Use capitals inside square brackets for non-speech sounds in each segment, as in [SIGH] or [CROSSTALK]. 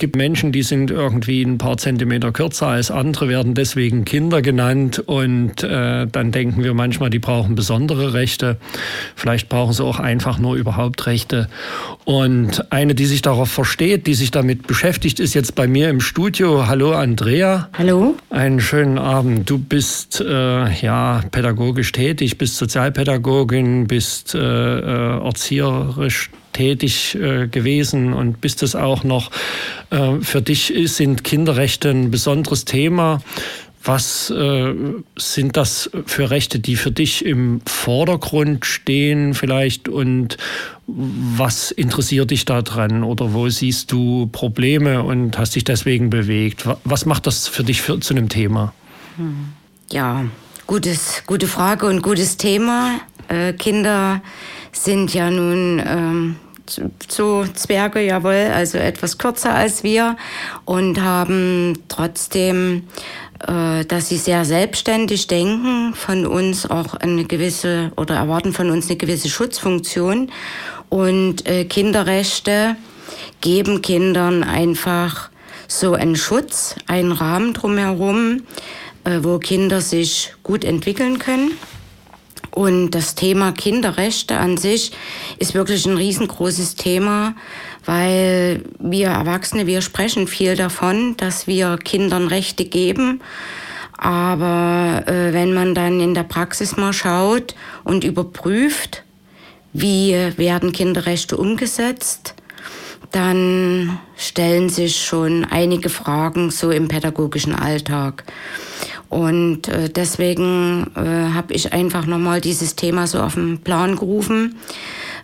gibt Menschen, die sind irgendwie ein paar Zentimeter kürzer als andere, werden deswegen Kinder genannt und äh, dann denken wir manchmal, die brauchen besondere Rechte. Vielleicht brauchen sie auch einfach nur überhaupt Rechte. Und eine, die sich darauf versteht, die sich damit beschäftigt, ist jetzt bei mir im Studio. Hallo Andrea. Hallo. Einen schönen Abend. Du bist äh, ja pädagogisch tätig, bist Sozialpädagogin, bist äh, äh erzieherisch tätig äh, gewesen und bist es auch noch. Äh, für dich sind Kinderrechte ein besonderes Thema. Was äh, sind das für Rechte, die für dich im Vordergrund stehen vielleicht und was interessiert dich daran oder wo siehst du Probleme und hast dich deswegen bewegt? Was macht das für dich für, zu einem Thema? Hm. Ja, gutes, gute Frage und gutes Thema. Äh, Kinder sind ja nun ähm, so Zwerge, jawohl, also etwas kürzer als wir und haben trotzdem, äh, dass sie sehr selbstständig denken, von uns auch eine gewisse oder erwarten von uns eine gewisse Schutzfunktion und äh, Kinderrechte geben Kindern einfach so einen Schutz, einen Rahmen drumherum, äh, wo Kinder sich gut entwickeln können. Und das Thema Kinderrechte an sich ist wirklich ein riesengroßes Thema, weil wir Erwachsene, wir sprechen viel davon, dass wir Kindern Rechte geben. Aber äh, wenn man dann in der Praxis mal schaut und überprüft, wie werden Kinderrechte umgesetzt, dann stellen sich schon einige Fragen so im pädagogischen Alltag. Und äh, deswegen äh, habe ich einfach nochmal dieses Thema so auf den Plan gerufen,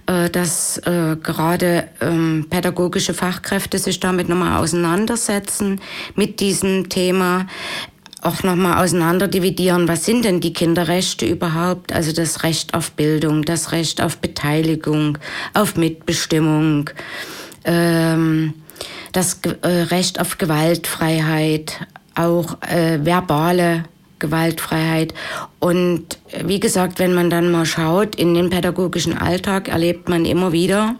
äh, dass äh, gerade ähm, pädagogische Fachkräfte sich damit nochmal auseinandersetzen mit diesem Thema auch nochmal auseinander dividieren, was sind denn die Kinderrechte überhaupt? Also das Recht auf Bildung, das Recht auf Beteiligung, auf Mitbestimmung, ähm, das äh, Recht auf Gewaltfreiheit, auch äh, verbale Gewaltfreiheit. Und äh, wie gesagt, wenn man dann mal schaut, in den pädagogischen Alltag erlebt man immer wieder,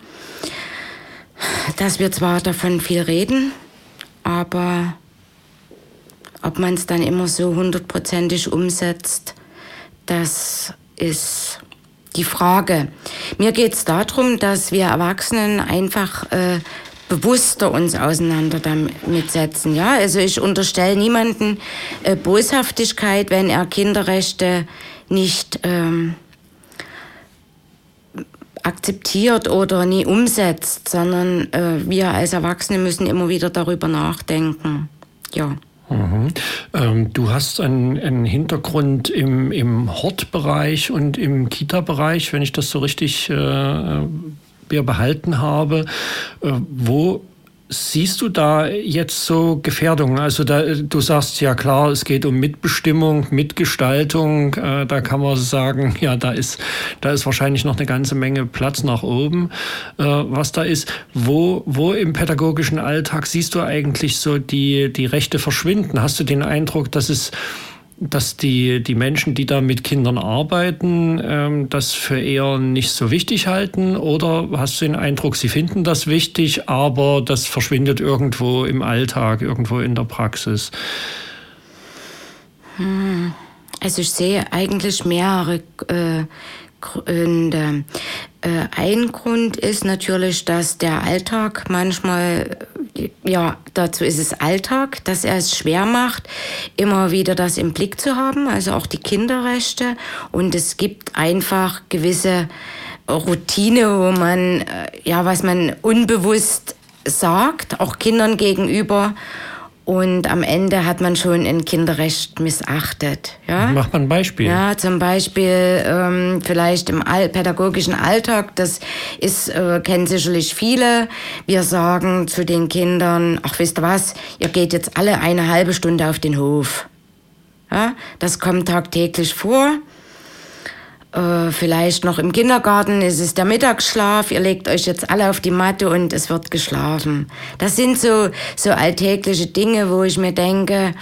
dass wir zwar davon viel reden, aber ob man es dann immer so hundertprozentig umsetzt, das ist die Frage. Mir geht es darum, dass wir Erwachsenen einfach äh, bewusster uns auseinander damit setzen. Ja, also ich unterstelle niemanden äh, Boshaftigkeit, wenn er Kinderrechte nicht ähm, akzeptiert oder nie umsetzt, sondern äh, wir als Erwachsene müssen immer wieder darüber nachdenken. Ja. Mhm. Ähm, du hast einen, einen Hintergrund im, im Hortbereich und im Kita-Bereich, wenn ich das so richtig äh, mir behalten habe. Äh, wo siehst du da jetzt so Gefährdungen? Also da, du sagst ja klar, es geht um Mitbestimmung, Mitgestaltung. Äh, da kann man sagen, [LAUGHS] ja, da ist, da ist wahrscheinlich noch eine ganze Menge Platz nach oben, äh, was da ist. Wo, wo im pädagogischen Alltag siehst du eigentlich so die, die Rechte verschwinden? Hast du den Eindruck, dass es dass die, die Menschen, die da mit Kindern arbeiten, ähm, das für eher nicht so wichtig halten? Oder hast du den Eindruck, sie finden das wichtig, aber das verschwindet irgendwo im Alltag, irgendwo in der Praxis? Hm. Also ich sehe eigentlich mehrere äh, Gründe. Äh, ein Grund ist natürlich, dass der Alltag manchmal, ja, dazu ist es Alltag, dass er es schwer macht, immer wieder das im Blick zu haben, also auch die Kinderrechte. Und es gibt einfach gewisse Routine, wo man, äh, ja, was man unbewusst sagt, auch Kindern gegenüber und am Ende hat man schon ein Kinderrecht missachtet. Ja? Macht man ein Beispiel? Ja, zum Beispiel ähm, vielleicht im All pädagogischen Alltag, das ist, äh, kennen sicherlich viele. Wir sagen zu den Kindern, ach wisst ihr was, ihr geht jetzt alle eine halbe Stunde auf den Hof. Ja? Das kommt tagtäglich vor. Äh, vielleicht noch im Kindergarten ist es der Mittagsschlaf. Ihr legt euch jetzt alle auf die Matte und es wird geschlafen. Das sind so, so alltägliche Dinge, wo ich mir denke,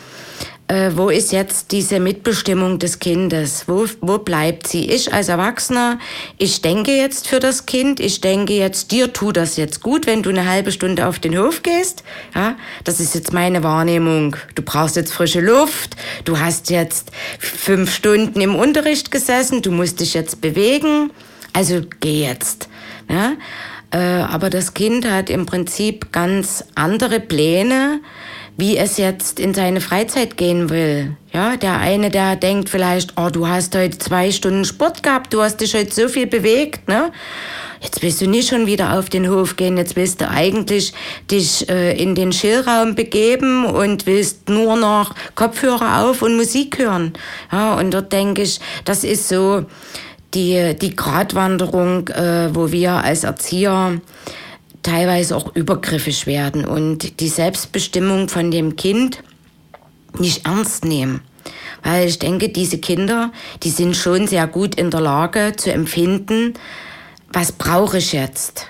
äh, wo ist jetzt diese Mitbestimmung des Kindes? Wo, wo bleibt sie? Ich als Erwachsener, ich denke jetzt für das Kind, ich denke jetzt, dir tut das jetzt gut, wenn du eine halbe Stunde auf den Hof gehst. Ja, das ist jetzt meine Wahrnehmung. Du brauchst jetzt frische Luft, du hast jetzt fünf Stunden im Unterricht gesessen, du musst dich jetzt bewegen, also geh jetzt. Ja? Äh, aber das Kind hat im Prinzip ganz andere Pläne wie es jetzt in seine Freizeit gehen will. Ja, der eine, der denkt vielleicht, oh, du hast heute zwei Stunden Sport gehabt, du hast dich heute so viel bewegt, ne? Jetzt willst du nicht schon wieder auf den Hof gehen, jetzt willst du eigentlich dich äh, in den Schillraum begeben und willst nur noch Kopfhörer auf und Musik hören. Ja, und dort denke ich, das ist so die, die Gratwanderung, äh, wo wir als Erzieher teilweise auch übergriffig werden und die Selbstbestimmung von dem Kind nicht ernst nehmen. Weil ich denke, diese Kinder, die sind schon sehr gut in der Lage zu empfinden, was brauche ich jetzt?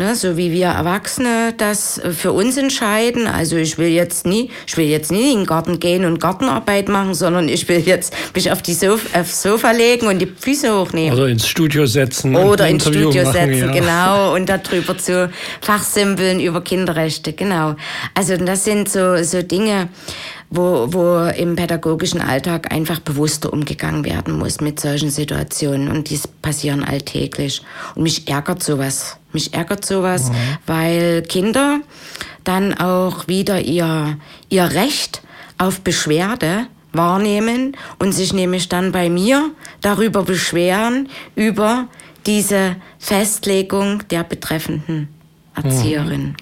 Ne, so wie wir Erwachsene das für uns entscheiden. Also ich will jetzt nie, ich will jetzt nie in den Garten gehen und Gartenarbeit machen, sondern ich will jetzt mich auf die Sofa, aufs Sofa legen und die Füße hochnehmen. Oder ins Studio setzen. Oder ins Studio machen, setzen, ja. genau. Und darüber zu fachsimpeln über Kinderrechte, genau. Also das sind so, so Dinge, wo, wo im pädagogischen Alltag einfach bewusster umgegangen werden muss mit solchen Situationen. Und die passieren alltäglich. Und mich ärgert sowas. Mich ärgert sowas, mhm. weil Kinder dann auch wieder ihr, ihr Recht auf Beschwerde wahrnehmen und sich nämlich dann bei mir darüber beschweren, über diese Festlegung der betreffenden Erzieherin. Mhm.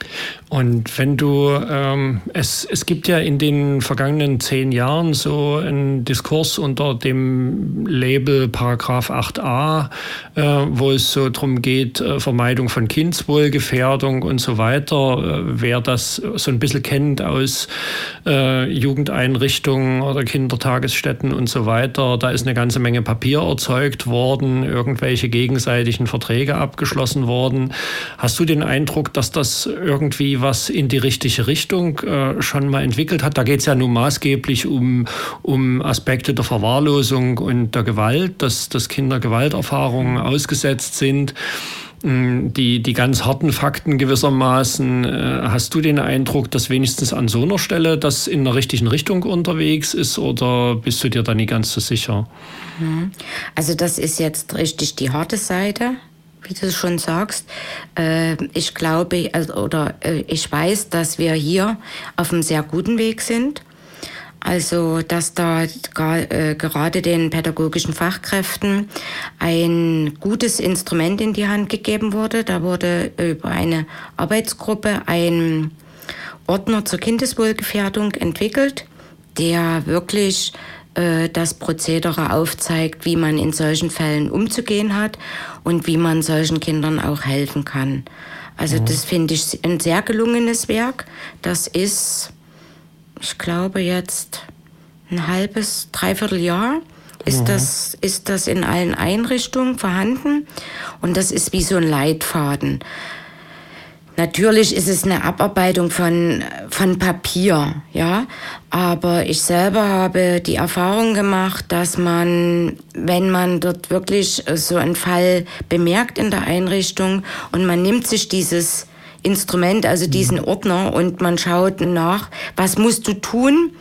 Und wenn du, ähm, es, es gibt ja in den vergangenen zehn Jahren so einen Diskurs unter dem Label Paragraph 8a, äh, wo es so darum geht, äh, Vermeidung von Kindswohlgefährdung und so weiter. Äh, wer das so ein bisschen kennt aus äh, Jugendeinrichtungen oder Kindertagesstätten und so weiter, da ist eine ganze Menge Papier erzeugt worden, irgendwelche gegenseitigen Verträge abgeschlossen worden. Hast du den Eindruck, dass das irgendwie was in die richtige Richtung äh, schon mal entwickelt hat. Da geht es ja nun maßgeblich um, um Aspekte der Verwahrlosung und der Gewalt, dass, dass Kinder Gewalterfahrungen ausgesetzt sind. Mm, die, die ganz harten Fakten gewissermaßen. Äh, hast du den Eindruck, dass wenigstens an so einer Stelle das in der richtigen Richtung unterwegs ist oder bist du dir da nicht ganz so sicher? Mhm. Also das ist jetzt richtig die harte Seite wie du schon sagst. Äh, ich glaube also, oder äh, ich weiß, dass wir hier auf einem sehr guten Weg sind. Also, dass da äh, gerade den pädagogischen Fachkräften ein gutes Instrument in die Hand gegeben wurde. Da wurde über eine Arbeitsgruppe ein Ordner zur Kindeswohlgefährdung entwickelt, der wirklich äh, das Prozedere aufzeigt, wie man in solchen Fällen umzugehen hat und wie man solchen Kindern auch helfen kann. Also mhm. das finde ich ein sehr gelungenes Werk. Das ist, ich glaube jetzt ein halbes, dreiviertel Jahr ist, mhm. das, ist das in allen Einrichtungen vorhanden und das ist wie so ein Leitfaden. Natürlich ist es eine Abarbeitung von, von Papier, ja. Aber ich selber habe die Erfahrung gemacht, dass man, wenn man dort wirklich so einen Fall bemerkt in der Einrichtung und man nimmt sich dieses Instrument, also diesen Ordner und man schaut nach, was musst du tun,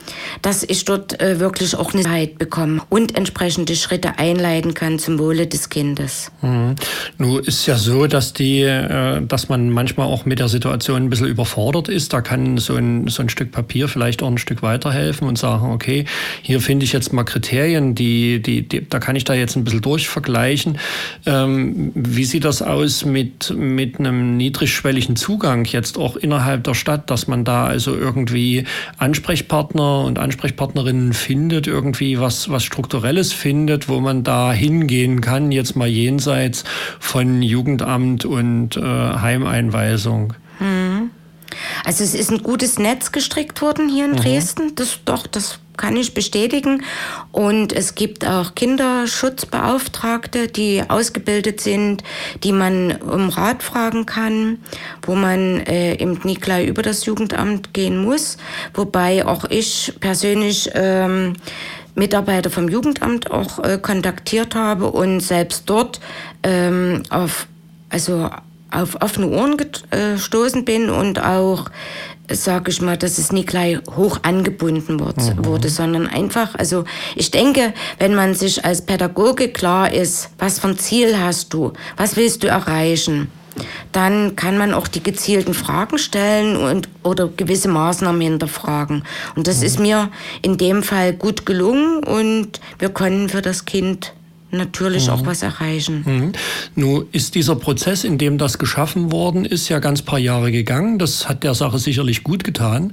dass ich dort äh, wirklich auch eine Zeit bekomme und entsprechende Schritte einleiten kann zum Wohle des Kindes. Mhm. Nun ist ja so, dass die, äh, dass man manchmal auch mit der Situation ein bisschen überfordert ist. Da kann so ein, so ein Stück Papier vielleicht auch ein Stück weiterhelfen und sagen, okay, hier finde ich jetzt mal Kriterien, die, die, die, da kann ich da jetzt ein bisschen durchvergleichen. Ähm, wie sieht das aus mit, mit einem niedrigschwelligen Zugang jetzt auch innerhalb der Stadt, dass man da also irgendwie Ansprechpartner und Ansprechpartnerinnen findet, irgendwie was, was Strukturelles findet, wo man da hingehen kann, jetzt mal jenseits von Jugendamt und äh, Heimeinweisung. Hm. Also es ist ein gutes Netz gestrickt worden hier in mhm. Dresden. Das doch, das kann ich bestätigen. Und es gibt auch Kinderschutzbeauftragte, die ausgebildet sind, die man um Rat fragen kann, wo man äh, eben nie gleich über das Jugendamt gehen muss. Wobei auch ich persönlich ähm, Mitarbeiter vom Jugendamt auch äh, kontaktiert habe und selbst dort ähm, auf, also auf offene Ohren gestoßen bin und auch sage ich mal, dass es nie gleich hoch angebunden wird, mhm. wurde, sondern einfach, also ich denke, wenn man sich als Pädagoge klar ist, was für ein Ziel hast du, was willst du erreichen, dann kann man auch die gezielten Fragen stellen und oder gewisse Maßnahmen hinterfragen. Und das mhm. ist mir in dem Fall gut gelungen und wir können für das Kind natürlich mhm. auch was erreichen. Mhm. Nun ist dieser Prozess, in dem das geschaffen worden ist, ja ganz paar Jahre gegangen. Das hat der Sache sicherlich gut getan.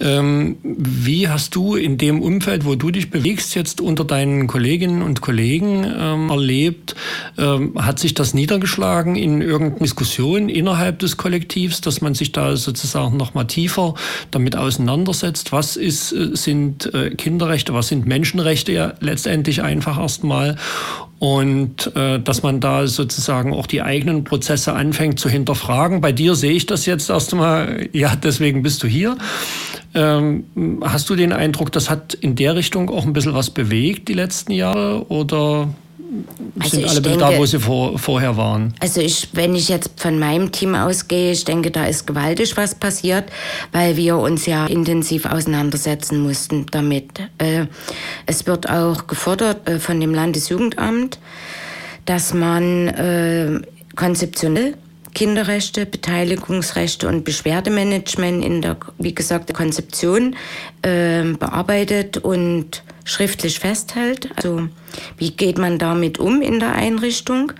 Ähm, wie hast du in dem Umfeld, wo du dich bewegst, jetzt unter deinen Kolleginnen und Kollegen ähm, erlebt? Ähm, hat sich das niedergeschlagen in irgendeiner Diskussion innerhalb des Kollektivs, dass man sich da sozusagen noch mal tiefer damit auseinandersetzt? Was ist, äh, sind äh, Kinderrechte, was sind Menschenrechte ja letztendlich einfach erstmal? Und äh, dass man da sozusagen auch die eigenen Prozesse anfängt zu hinterfragen. Bei dir sehe ich das jetzt erst einmal, ja, deswegen bist du hier. Ähm, hast du den Eindruck, das hat in der Richtung auch ein bisschen was bewegt die letzten Jahre oder also sind alle denke, da, wo sie vor, vorher waren. Also ich, wenn ich jetzt von meinem Team ausgehe, ich denke, da ist gewaltig was passiert, weil wir uns ja intensiv auseinandersetzen mussten damit. Äh, es wird auch gefordert äh, von dem Landesjugendamt, dass man äh, konzeptionell Kinderrechte, Beteiligungsrechte und Beschwerdemanagement in der, wie gesagt, der Konzeption äh, bearbeitet und schriftlich festhält. Also wie geht man damit um in der Einrichtung?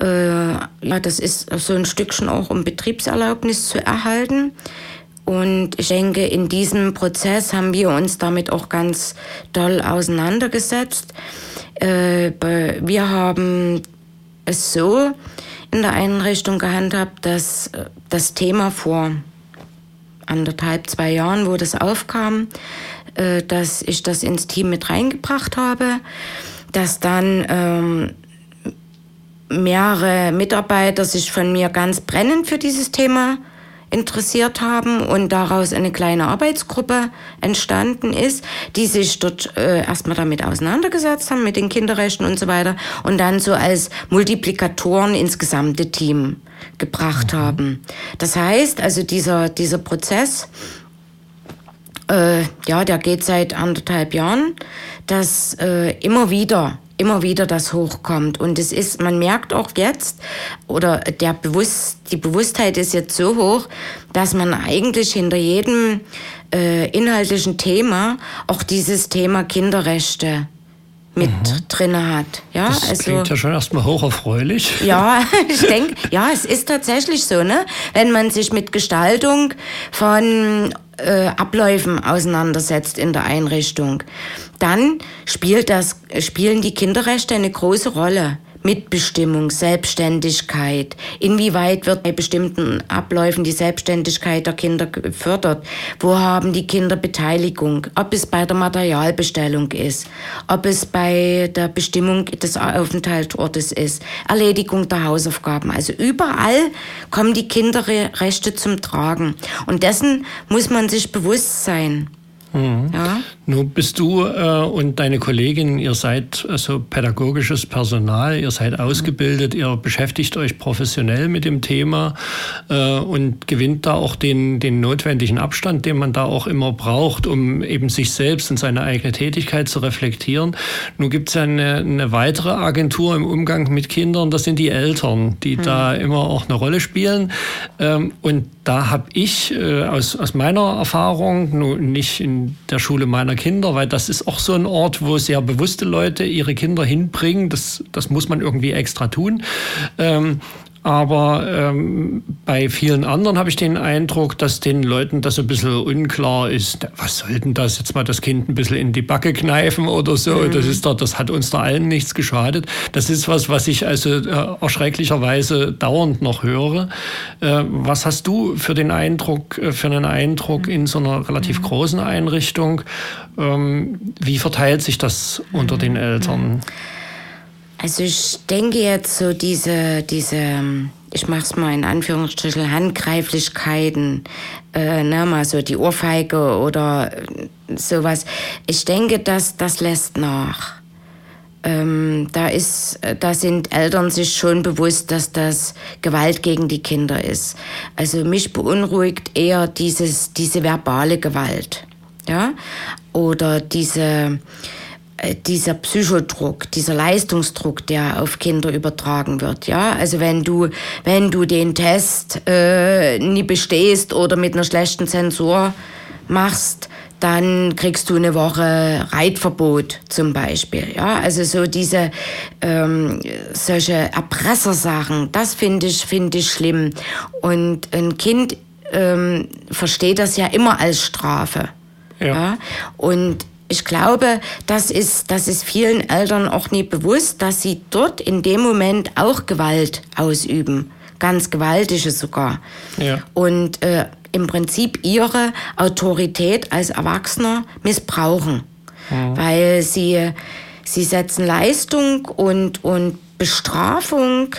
Äh, ja, das ist so ein Stückchen auch, um Betriebserlaubnis zu erhalten. Und ich denke, in diesem Prozess haben wir uns damit auch ganz doll auseinandergesetzt. Äh, wir haben es so in der Einrichtung gehandhabt, dass äh, das Thema vor anderthalb, zwei Jahren, wo das aufkam, äh, dass ich das ins Team mit reingebracht habe, dass dann ähm, mehrere Mitarbeiter sich von mir ganz brennend für dieses Thema interessiert haben und daraus eine kleine Arbeitsgruppe entstanden ist, die sich dort äh, erstmal damit auseinandergesetzt haben, mit den Kinderrechten und so weiter und dann so als Multiplikatoren ins gesamte Team gebracht mhm. haben. Das heißt, also dieser, dieser Prozess äh, ja, der geht seit anderthalb Jahren, dass äh, immer wieder immer wieder das hochkommt. Und es ist, man merkt auch jetzt, oder der Bewusst, die Bewusstheit ist jetzt so hoch, dass man eigentlich hinter jedem äh, inhaltlichen Thema auch dieses Thema Kinderrechte mit mhm. drin hat. Ja, das also, klingt ja schon erstmal hocherfreulich. Ja, [LAUGHS] [LAUGHS] ich denke, ja, es ist tatsächlich so, ne? Wenn man sich mit Gestaltung von äh, Abläufen auseinandersetzt in der Einrichtung, dann spielt das, spielen die Kinderrechte eine große Rolle. Mitbestimmung, Selbstständigkeit. Inwieweit wird bei bestimmten Abläufen die Selbstständigkeit der Kinder gefördert? Wo haben die Kinder Beteiligung? Ob es bei der Materialbestellung ist, ob es bei der Bestimmung des Aufenthaltsortes ist, Erledigung der Hausaufgaben. Also überall kommen die Kinderrechte zum Tragen. Und dessen muss man sich bewusst sein. Mhm. Ja? Nun bist du äh, und deine Kollegin, ihr seid also pädagogisches Personal, ihr seid ausgebildet, ihr beschäftigt euch professionell mit dem Thema äh, und gewinnt da auch den, den notwendigen Abstand, den man da auch immer braucht, um eben sich selbst und seine eigene Tätigkeit zu reflektieren. Nun gibt es ja eine, eine, weitere Agentur im Umgang mit Kindern, das sind die Eltern, die mhm. da immer auch eine Rolle spielen. Ähm, und da habe ich äh, aus, aus meiner Erfahrung, nun nicht in der Schule meiner Kinder, weil das ist auch so ein Ort, wo sehr bewusste Leute ihre Kinder hinbringen. Das, das muss man irgendwie extra tun. Ähm, Aber ähm, bei vielen anderen habe ich den Eindruck, dass den Leuten das ein bisschen unklar ist. Was soll denn das? Jetzt mal das Kind ein bisschen in die Backe kneifen oder so. Mhm. Das, ist doch, das hat uns da allen nichts geschadet. Das ist was, was ich also äh, erschrecklicherweise dauernd noch höre. Äh, was hast du für den Eindruck, äh, für einen Eindruck in so einer relativ mhm. großen Einrichtung? Ähm, wie verteilt sich das unter den Eltern? Also ich denke jetzt so diese, diese ich mache es mal in Anführungsstrichen, Handgreiflichkeiten, äh, ne, mal so die Ohrfeige oder sowas. Ich denke, dass das lässt nach. Ähm, da, ist, da sind Eltern sich schon bewusst, dass das Gewalt gegen die Kinder ist. Also mich beunruhigt eher dieses, diese verbale Gewalt. Ja? Oder diese, äh, dieser Psychodruck, dieser Leistungsdruck, der auf Kinder übertragen wird. Ja, also wenn du, wenn du den Test äh, nie bestehst oder mit einer schlechten Zensur machst, dann kriegst du eine Woche Reitverbot zum Beispiel. Ja, also so diese ähm, solche Erpressersachen, das finde ich finde ich schlimm. Und ein Kind ähm, versteht das ja immer als Strafe. Ja. ja? Und ich glaube, das ist, das ist vielen Eltern auch nie bewusst, dass sie dort in dem Moment auch Gewalt ausüben. Ganz gewaltige sogar. Ja. Und äh, im Prinzip ihre Autorität als Erwachsener missbrauchen. Mhm. Weil sie, sie setzen Leistung und, und Bestrafung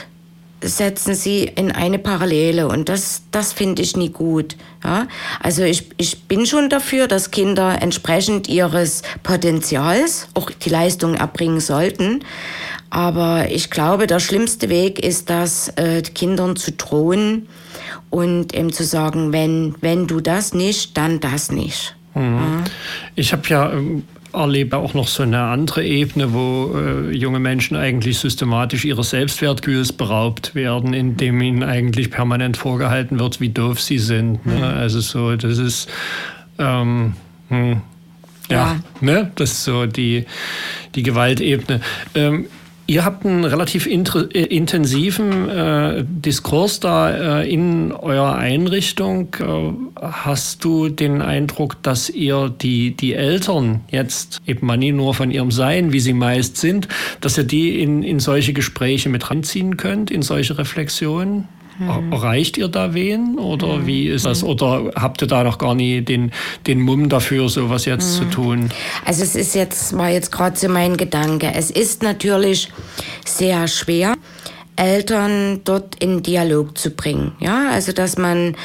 setzen sie in eine Parallele und das, das finde ich nie gut. Ja? Also ich, ich bin schon dafür, dass Kinder entsprechend ihres Potenzials auch die Leistung erbringen sollten. Aber ich glaube, der schlimmste Weg ist das, äh, Kindern zu drohen und eben zu sagen, wenn, wenn du das nicht, dann das nicht. Mhm. Ja? Ich habe ja ähm, erlebe auch noch so eine andere Ebene, wo äh, junge Menschen eigentlich systematisch ihres Selbstwertgefühls beraubt werden, indem ihnen eigentlich permanent vorgehalten wird, wie doof sie sind. Ne? Mhm. Also so, das ist ähm, hm, ja, ja, ne, das ist so die die Gewaltebene. Ähm, Ihr habt einen relativ äh, intensiven äh, Diskurs da äh, in eurer Einrichtung. Äh, hast du den Eindruck, dass ihr die, die Eltern jetzt eben mal nicht nur von ihrem Sein, wie sie meist sind, dass ihr die in, in solche Gespräche mit ranziehen könnt, in solche Reflexionen? Hm. Erreicht ihr da wen oder hm. wie ist das? Oder habt ihr da noch gar nie den, den Mumm dafür, sowas jetzt hm. zu tun? Also es ist jetzt, war jetzt gerade so mein Gedanke. Es ist natürlich sehr schwer, Eltern dort in Dialog zu bringen. Ja, also dass man,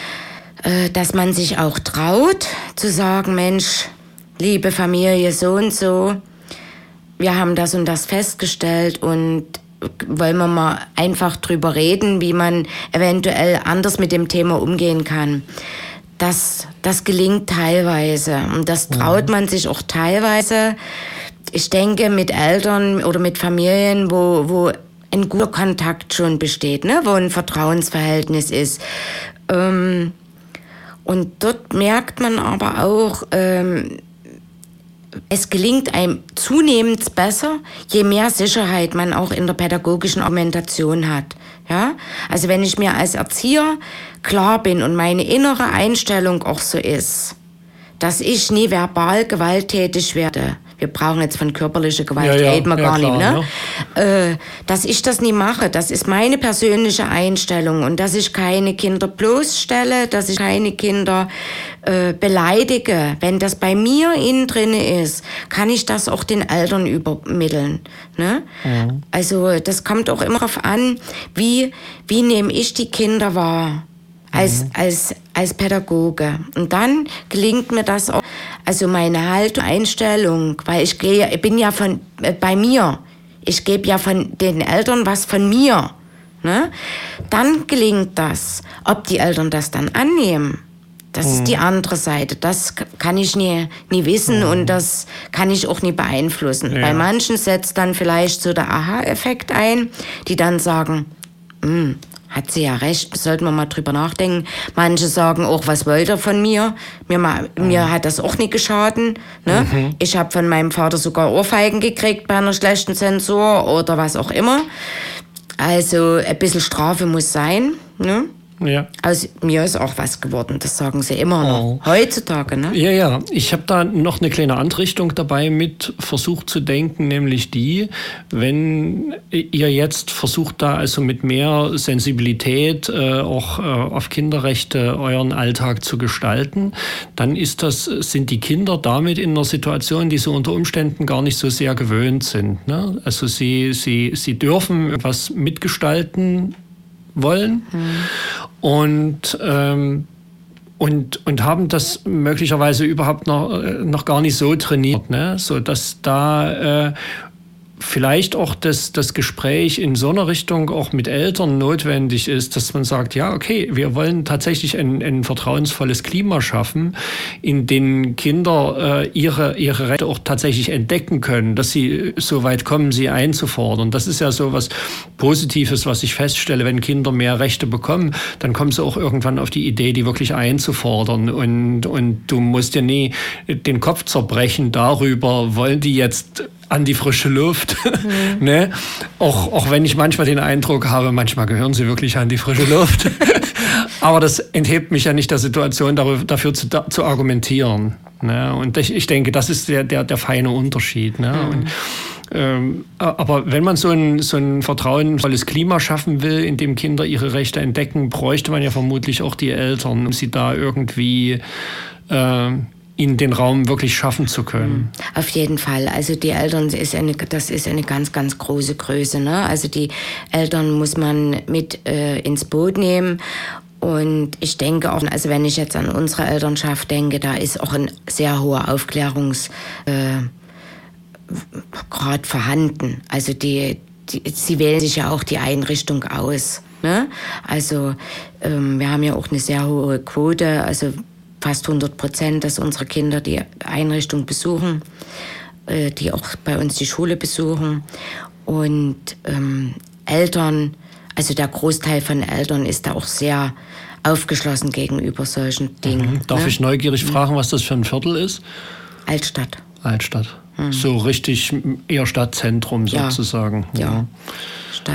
äh, dass man sich auch traut zu sagen, Mensch, liebe Familie so und so, wir haben das und das festgestellt und wollen wir mal einfach drüber reden, wie man eventuell anders mit dem Thema umgehen kann. Das, das gelingt teilweise und das traut man sich auch teilweise. Ich denke, mit Eltern oder mit Familien, wo, wo ein guter Kontakt schon besteht, ne? wo ein Vertrauensverhältnis ist. Ähm, und dort merkt man aber auch, ähm, es gelingt einem zunehmend besser, je mehr Sicherheit man auch in der pädagogischen Argumentation hat. Ja? Also wenn ich mir als Erzieher klar bin und meine innere Einstellung auch so ist, dass ich nie verbal gewalttätig werde, wir brauchen jetzt von körperlicher Gewalt ja, ja, reden wir ja, gar klar, nicht, ne? Äh, dass ich das nie mache, das ist meine persönliche Einstellung und dass ich keine Kinder bloßstelle, dass ich keine Kinder äh, beleidige. Wenn das bei mir innen drin ist, kann ich das auch den Eltern übermitteln. Ne? Mhm. Also das kommt auch immer darauf an, wie, wie nehme ich die Kinder wahr als, mhm. als, als Pädagoge. Und dann gelingt mir das auch, also meine Haltung, Einstellung, weil ich gehe, ich bin ja von äh, bei mir. Ich gebe ja von den Eltern was von mir. Ne? Dann gelingt das. Ob die Eltern das dann annehmen, das mhm. ist die mhm. andere Seite. Das kann ich nie, nie wissen mhm. und das kann ich auch nie beeinflussen. Ja. Bei manchen setzt dann vielleicht so der Aha-Effekt ein, die dann sagen, hm, hat sie ja recht, sollten wir mal drüber nachdenken. Manche sagen auch, was wollt ihr von mir? Mir, mal, mir hat das auch nicht geschaden. Ne? Mhm. Ich habe von meinem Vater sogar Ohrfeigen gekriegt bei einer schlechten Zensur oder was auch immer. Also ein bisschen Strafe muss sein. Ne? Ja. Aus mir ist auch was geworden, das sagen sie immer noch. Oh. Heutzutage, ne? Ja, ja. Ich habe da noch eine kleine Anrichtung dabei mit versucht zu denken, nämlich die, wenn ihr jetzt versucht da also mit mehr Sensibilität äh, auch äh, auf Kinderrechte euren Alltag zu gestalten, dann ist das, sind die Kinder damit in einer Situation, die sie unter Umständen gar nicht so sehr gewöhnt sind. Ne? Also sie, sie, sie dürfen was mitgestalten wollen. Und, ähm, und, und haben das möglicherweise überhaupt noch, äh, noch gar nicht so trainiert, ne? so da äh, vielleicht auch das, das Gespräch in so einer Richtung auch mit Eltern notwendig ist, dass man sagt, ja, okay, wir wollen tatsächlich ein, ein vertrauensvolles Klima schaffen, in dem Kinder äh, ihre, ihre Rechte auch tatsächlich entdecken können, dass sie so weit kommen, sie einzufordern. Das ist ja so was Positives, was ich feststelle, wenn Kinder mehr Rechte bekommen, dann kommen sie auch irgendwann auf die Idee, die wirklich einzufordern. Und, und du musst dir nie den Kopf zerbrechen darüber, wollen die jetzt an die frische Luft. [LAUGHS] Mhm. ne? auch, auch wenn ich manchmal den Eindruck habe, manchmal gehören sie wirklich an die frische Luft. [LAUGHS] Aber das enthebt mich ja nicht der Situation, dafür zu, zu argumentieren. Ne? Und ich, ich denke, das ist der, der, der feine Unterschied. Ne? Mhm. Und, ähm, aber wenn man so ein, so ein vertrauensvolles Klima schaffen will, in dem Kinder ihre Rechte entdecken, bräuchte man ja vermutlich auch die Eltern, um sie da irgendwie äh, ihnen den Raum wirklich schaffen zu können. Auf jeden Fall. Also die Eltern ist eine, das ist eine ganz, ganz große Größe. Ne? Also die Eltern muss man mit äh, ins Boot nehmen. Und ich denke auch, also wenn ich jetzt an unsere Elternschaft denke, da ist auch ein sehr hoher Aufklärungsgrad äh, vorhanden. Also die, die, sie wählen sich ja auch die Einrichtung aus. Ne? Also ähm, wir haben ja auch eine sehr hohe Quote. Also fast 100 Prozent, dass unsere Kinder die Einrichtung besuchen, äh, die auch bei uns die Schule besuchen. Und ähm, Eltern, also der Großteil von Eltern ist da auch sehr aufgeschlossen gegenüber solchen Dingen. Mhm. Darf ne? ich neugierig fragen, was das für ein Viertel ist? Altstadt. Altstadt. Mhm. So richtig eher Stadtzentrum sozusagen. Ja. ja.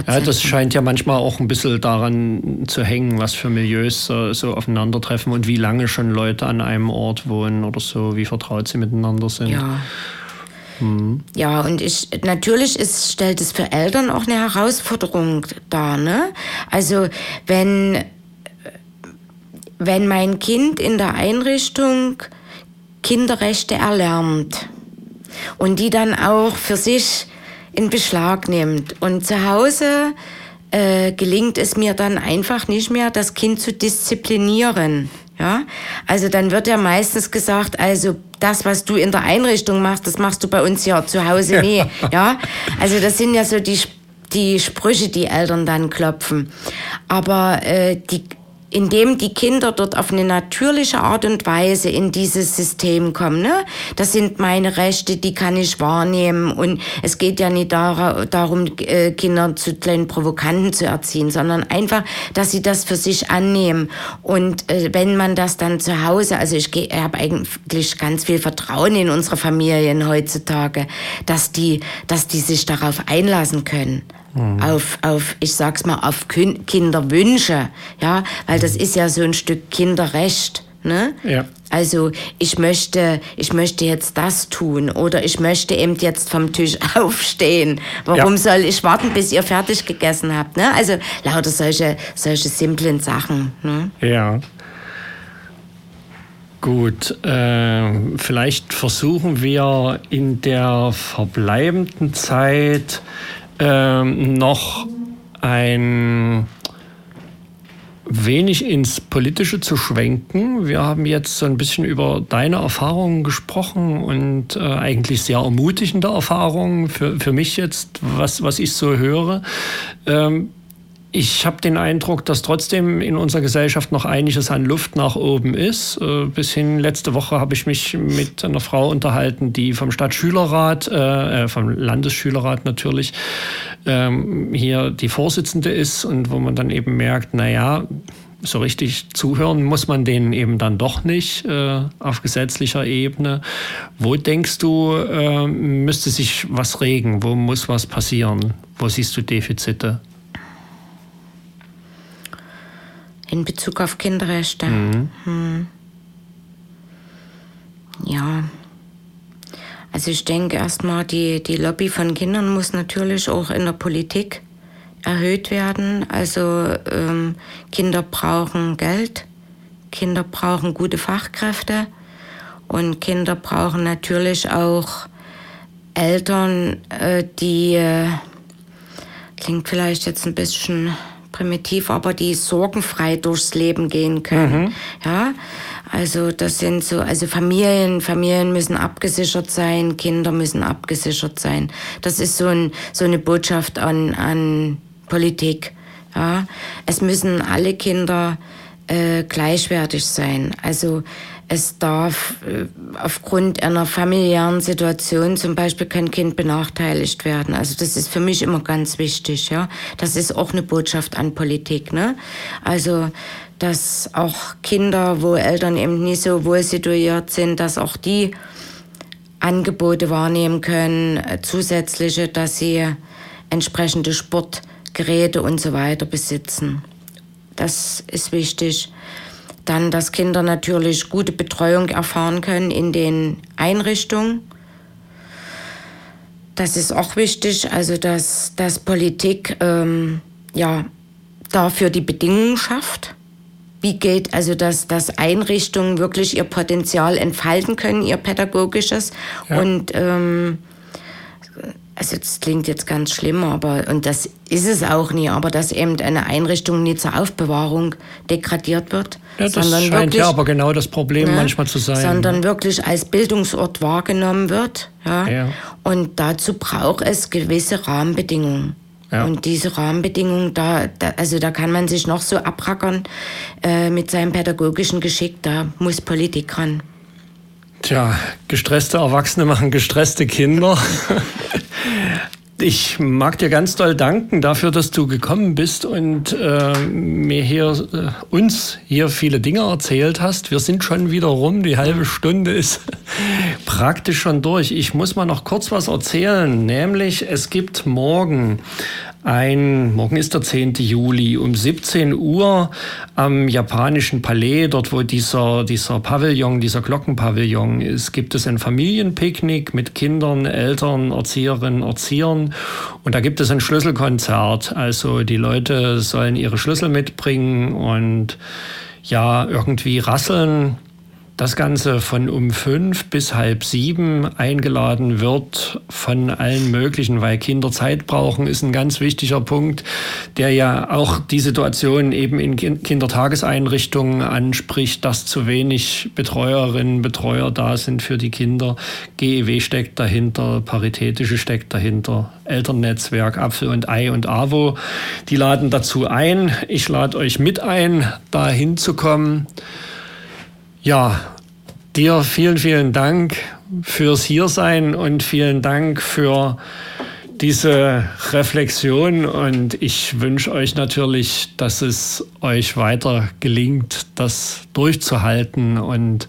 Ja, das scheint ja manchmal auch ein bisschen daran zu hängen, was für Milieus so, so aufeinandertreffen und wie lange schon Leute an einem Ort wohnen oder so, wie vertraut sie miteinander sind. Ja. Hm. Ja, und ich natürlich ist, stellt es für Eltern auch eine Herausforderung dar. Ne? Also wenn, wenn mein Kind in der Einrichtung Kinderrechte erlernt und die dann auch für sich in Beschlag nimmt. Und zu Hause äh, gelingt es mir dann einfach nicht mehr, das Kind zu disziplinieren. Ja, also dann wird ja meistens gesagt, also das, was du in der Einrichtung machst, das machst du bei uns ja zu Hause nie. Ja, [LAUGHS] ja? also das sind ja so die die Sprüche, die Eltern dann klopfen. Aber äh, die indem die Kinder dort auf eine natürliche Art und Weise in dieses System kommen. Ne? Das sind meine Rechte, die kann ich wahrnehmen. Und es geht ja nicht darum, äh, Kinder zu kleinen Provokanten zu erziehen, sondern einfach, dass sie das für sich annehmen. Und äh, wenn man das dann zu Hause, also ich habe eigentlich ganz viel Vertrauen in unsere Familien heutzutage, dass die, dass die sich darauf einlassen können mhm. auf, auf, ich sag's mal, auf Kinderwünsche, ja, weil das ist ja so ein Stück Kinderrecht. Ne? Ja. Also ich möchte, ich möchte jetzt das tun oder ich möchte eben jetzt vom Tisch [LAUGHS] aufstehen. Warum ja. soll ich warten, bis ihr fertig gegessen habt? Ne? Also lauter solche, solche simplen Sachen. Ne? Ja. Gut, äh, vielleicht versuchen wir in der verbleibenden Zeit ähm, noch ein wenig ins Politische zu schwenken. Wir haben jetzt so ein bisschen über deine Erfahrungen gesprochen und äh, eigentlich sehr ermutigende Erfahrungen für, für mich jetzt, was, was ich so höre. Ähm, ich habe den Eindruck, dass trotzdem in unserer Gesellschaft noch einiges an Luft nach oben ist. Äh, bis hin letzte Woche habe ich mich mit einer Frau unterhalten, die vom Stadtschülerrat, äh, äh, vom Landesschülerrat natürlich, ähm, hier die Vorsitzende ist und wo man dann eben merkt, naja, so richtig zuhören muss man denen eben dann doch nicht äh, auf gesetzlicher Ebene. Wo denkst du, äh, müsste sich was regen? Wo muss was passieren? Wo siehst du Defizite? In Bezug auf Kinderrechte. Mhm. Hm. Ja. Also ich denke erstmal, die, die Lobby von Kindern muss natürlich auch in der Politik erhöht werden. Also ähm, Kinder brauchen Geld, Kinder brauchen gute Fachkräfte und Kinder brauchen natürlich auch Eltern, äh, die, äh, klingt vielleicht jetzt ein bisschen primitiv, aber die sorgenfrei durchs Leben gehen können. Mhm. Ja, also das sind so, also Familien, Familien müssen abgesichert sein, Kinder müssen abgesichert sein. Das ist so, ein, so eine Botschaft an, an Politik. Ja, es müssen alle Kinder äh, gleichwertig sein. Also es darf äh, aufgrund einer familiären Situation zum Beispiel kein Kind benachteiligt werden. Also das ist für mich immer ganz wichtig. Ja, das ist auch eine Botschaft an Politik. Ne? Also dass auch Kinder, wo Eltern eben nicht so wohl situiert sind, dass auch die Angebote wahrnehmen können, äh, zusätzliche, dass sie entsprechende Sportgeräte und so weiter besitzen. Das ist wichtig. Dann, dass Kinder natürlich gute Betreuung erfahren können in den Einrichtungen. Das ist auch wichtig, also dass, dass Politik ähm, ja, dafür die Bedingungen schafft. Wie geht also, dass, dass Einrichtungen wirklich ihr Potenzial entfalten können, ihr pädagogisches ja. und ähm, also das klingt jetzt ganz schlimm, aber und das ist es auch nie, aber dass eben eine Einrichtung nie zur Aufbewahrung degradiert wird. Ja, das sondern scheint wirklich, ja aber genau das Problem ne, manchmal zu sein. Sondern wirklich als Bildungsort wahrgenommen wird. Ja? ja. Und dazu braucht es gewisse Rahmenbedingungen. Ja. Und diese Rahmenbedingungen, da, da, also da kann man sich noch so abrackern äh, mit seinem pädagogischen Geschick, da muss Politik ran. Tja, gestresste Erwachsene machen gestresste Kinder. [LAUGHS] Ich mag dir ganz doll danken dafür, dass du gekommen bist und äh, mir hier äh, uns hier viele Dinge erzählt hast. Wir sind schon wieder rum, die halbe Stunde ist [LAUGHS] praktisch schon durch. Ich muss mal noch kurz was erzählen, nämlich es gibt morgen ein, morgen ist der 10. Juli, um 17 Uhr am japanischen Palais, dort wo dieser, dieser Pavillon, dieser Glockenpavillon ist, gibt es ein Familienpicknick mit Kindern, Eltern, Erzieherinnen, Erziehern und da gibt es ein Schlüsselkonzert. Also die Leute sollen ihre Schlüssel mitbringen und ja, irgendwie rasseln das Ganze von um fünf bis halb sieben eingeladen wird von allen möglichen, weil Kinder Zeit brauchen, ist ein ganz wichtiger Punkt, der ja auch die Situation eben in Kindertageseinrichtungen anspricht, dass zu wenig Betreuerinnen, Betreuer da sind für die Kinder. GEW steckt dahinter, Paritätische steckt dahinter, Elternnetzwerk, Apfel und Ei und AWO. Die laden dazu ein. Ich lade euch mit ein, da hinzukommen. Ja, dir vielen, vielen Dank fürs Hiersein und vielen Dank für diese Reflexion und ich wünsche euch natürlich, dass es euch weiter gelingt, das durchzuhalten und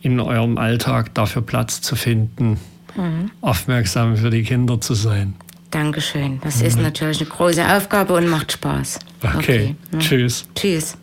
in eurem Alltag dafür Platz zu finden, mhm. aufmerksam für die Kinder zu sein. Dankeschön. Das mhm. ist natürlich eine große Aufgabe und macht Spaß. Okay, okay. Mhm. tschüss. Tschüss.